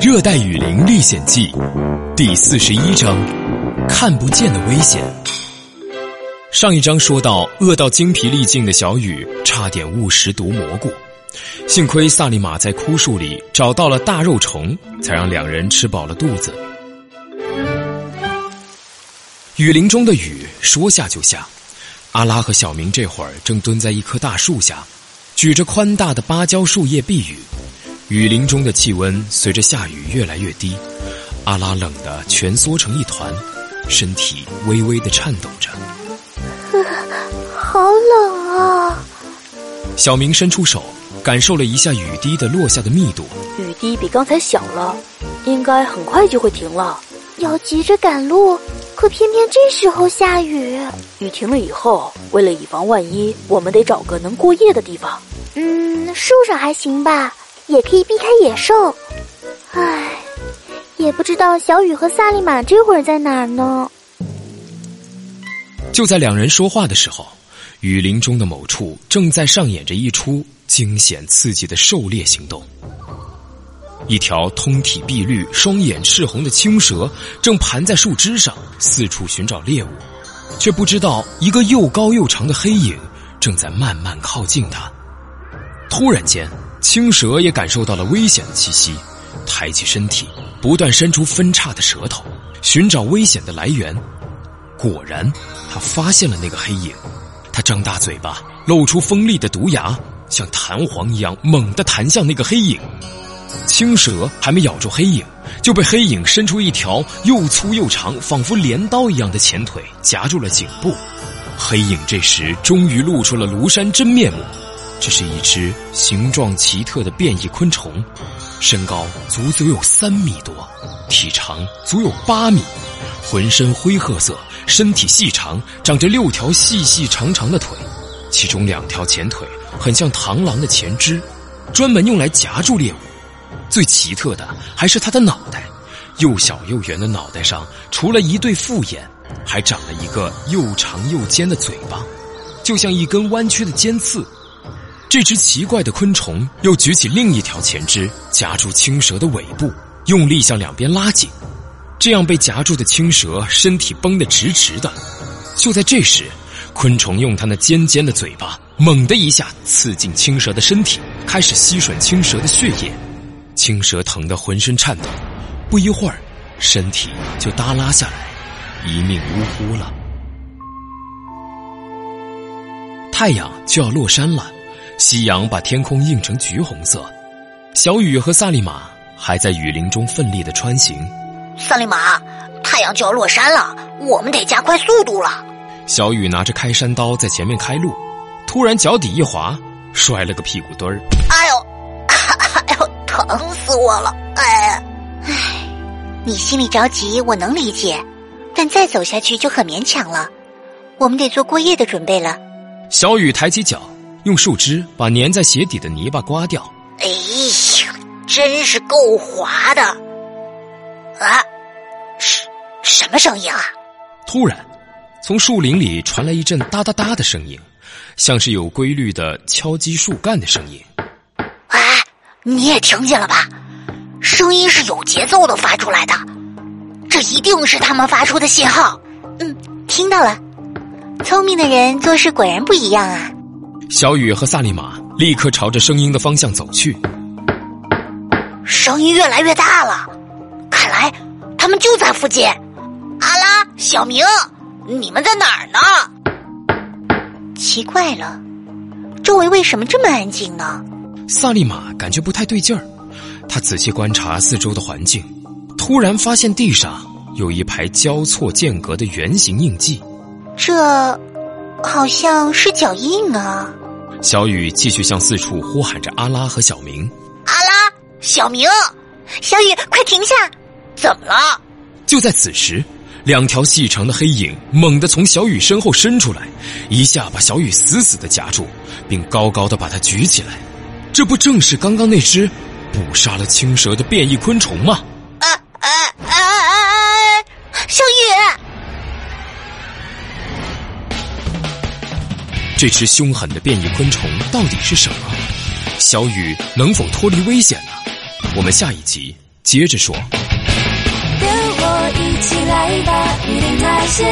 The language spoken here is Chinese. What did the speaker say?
《热带雨林历险记》第四十一章：看不见的危险。上一章说到，饿到精疲力尽的小雨差点误食毒蘑菇，幸亏萨利玛在枯树里找到了大肉虫，才让两人吃饱了肚子。雨林中的雨说下就下，阿拉和小明这会儿正蹲在一棵大树下，举着宽大的芭蕉树叶避雨。雨林中的气温随着下雨越来越低，阿拉冷得蜷缩成一团，身体微微的颤抖着。好冷啊！小明伸出手，感受了一下雨滴的落下的密度。雨滴比刚才小了，应该很快就会停了。要急着赶路，可偏偏这时候下雨。雨停了以后，为了以防万一，我们得找个能过夜的地方。嗯，树上还行吧。也可以避开野兽，唉，也不知道小雨和萨利玛这会儿在哪儿呢。就在两人说话的时候，雨林中的某处正在上演着一出惊险刺激的狩猎行动。一条通体碧绿、双眼赤红的青蛇正盘在树枝上，四处寻找猎物，却不知道一个又高又长的黑影正在慢慢靠近它。突然间。青蛇也感受到了危险的气息，抬起身体，不断伸出分叉的舌头，寻找危险的来源。果然，他发现了那个黑影。他张大嘴巴，露出锋利的毒牙，像弹簧一样猛地弹向那个黑影。青蛇还没咬住黑影，就被黑影伸出一条又粗又长、仿佛镰刀一样的前腿夹住了颈部。黑影这时终于露出了庐山真面目。这是一只形状奇特的变异昆虫，身高足足有三米多，体长足有八米，浑身灰褐色，身体细长，长着六条细细长长的腿，其中两条前腿很像螳螂的前肢，专门用来夹住猎物。最奇特的还是它的脑袋，又小又圆的脑袋上，除了一对复眼，还长了一个又长又尖的嘴巴，就像一根弯曲的尖刺。这只奇怪的昆虫又举起另一条前肢，夹住青蛇的尾部，用力向两边拉紧。这样被夹住的青蛇身体绷得直直的。就在这时，昆虫用它那尖尖的嘴巴猛地一下刺进青蛇的身体，开始吸吮青蛇的血液。青蛇疼得浑身颤抖，不一会儿，身体就耷拉下来，一命呜呼了。太阳就要落山了。夕阳把天空映成橘红色，小雨和萨利玛还在雨林中奋力的穿行。萨利玛，太阳就要落山了，我们得加快速度了。小雨拿着开山刀在前面开路，突然脚底一滑，摔了个屁股墩儿。哎呦，哎呦，疼死我了！哎，哎，你心里着急，我能理解，但再走下去就很勉强了。我们得做过夜的准备了。小雨抬起脚。用树枝把粘在鞋底的泥巴刮掉。哎呀，真是够滑的！啊，什什么声音啊？突然，从树林里传来一阵哒哒哒的声音，像是有规律的敲击树干的声音。哎，你也听见了吧？声音是有节奏的发出来的，这一定是他们发出的信号。嗯，听到了。聪明的人做事果然不一样啊。小雨和萨利玛立刻朝着声音的方向走去。声音越来越大了，看来他们就在附近。阿拉、小明，你们在哪儿呢？奇怪了，周围为什么这么安静呢？萨利玛感觉不太对劲儿，他仔细观察四周的环境，突然发现地上有一排交错间隔的圆形印记。这，好像是脚印啊。小雨继续向四处呼喊着阿拉和小明。阿拉，小明，小雨，快停下！怎么了？就在此时，两条细长的黑影猛地从小雨身后伸出来，一下把小雨死死的夹住，并高高的把它举起来。这不正是刚刚那只捕杀了青蛇的变异昆虫吗？这只凶狠的变异昆虫到底是什么？小雨能否脱离危险呢？我们下一集接着说：“跟我一起来吧，雨林探险。”